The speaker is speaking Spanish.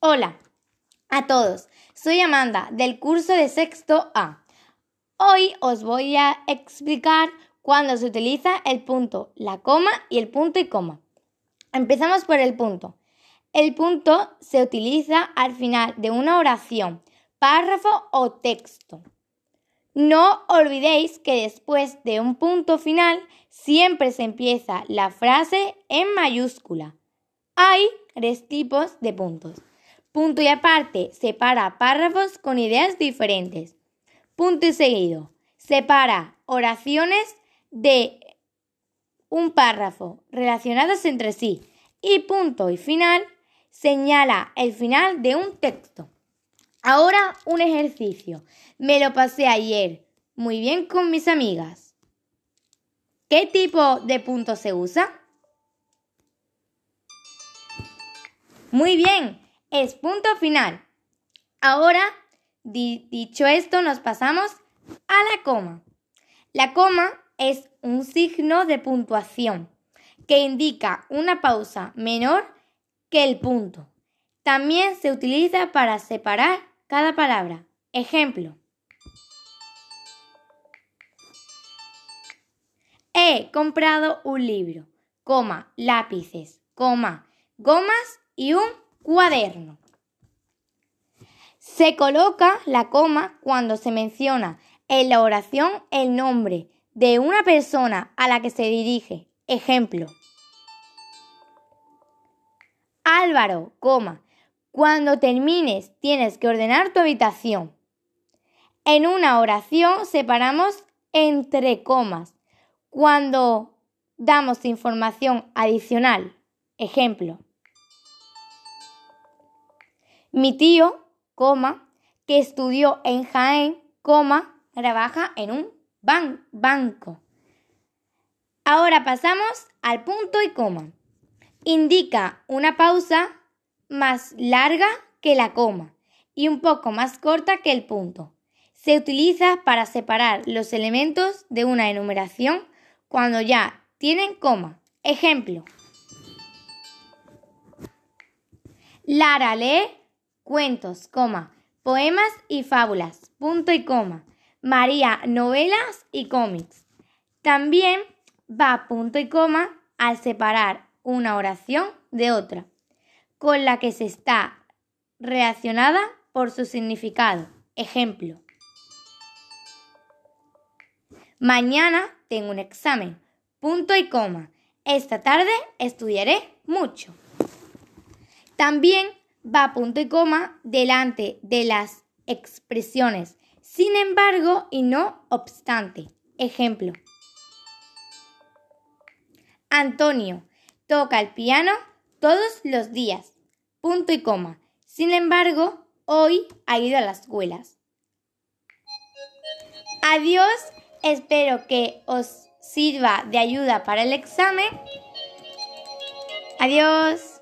Hola a todos, soy Amanda del curso de sexto A. Hoy os voy a explicar cuándo se utiliza el punto, la coma y el punto y coma. Empezamos por el punto. El punto se utiliza al final de una oración, párrafo o texto. No olvidéis que después de un punto final siempre se empieza la frase en mayúscula. Hay tres tipos de puntos. Punto y aparte separa párrafos con ideas diferentes. Punto y seguido separa oraciones de un párrafo relacionadas entre sí. Y punto y final señala el final de un texto. Ahora un ejercicio. Me lo pasé ayer muy bien con mis amigas. ¿Qué tipo de punto se usa? Muy bien, es punto final. Ahora, dicho esto, nos pasamos a la coma. La coma es un signo de puntuación que indica una pausa menor que el punto. También se utiliza para separar cada palabra. Ejemplo. He comprado un libro, coma, lápices, coma, gomas y un cuaderno. Se coloca la coma cuando se menciona en la oración el nombre de una persona a la que se dirige. Ejemplo. Álvaro, coma, cuando termines tienes que ordenar tu habitación. En una oración separamos entre comas cuando damos información adicional. Ejemplo. Mi tío, que estudió en Jaén, coma, trabaja en un banco. Ahora pasamos al punto y coma. Indica una pausa más larga que la coma y un poco más corta que el punto. Se utiliza para separar los elementos de una enumeración cuando ya tienen coma. Ejemplo. Lara lee cuentos, coma, poemas y fábulas, punto y coma. María novelas y cómics. También va punto y coma al separar una oración de otra con la que se está relacionada por su significado. Ejemplo. Mañana tengo un examen. Punto y coma. Esta tarde estudiaré mucho. También va punto y coma delante de las expresiones sin embargo y no obstante. Ejemplo. Antonio toca el piano todos los días. Punto y coma. Sin embargo, hoy ha ido a las escuelas. Adiós, espero que os sirva de ayuda para el examen. Adiós.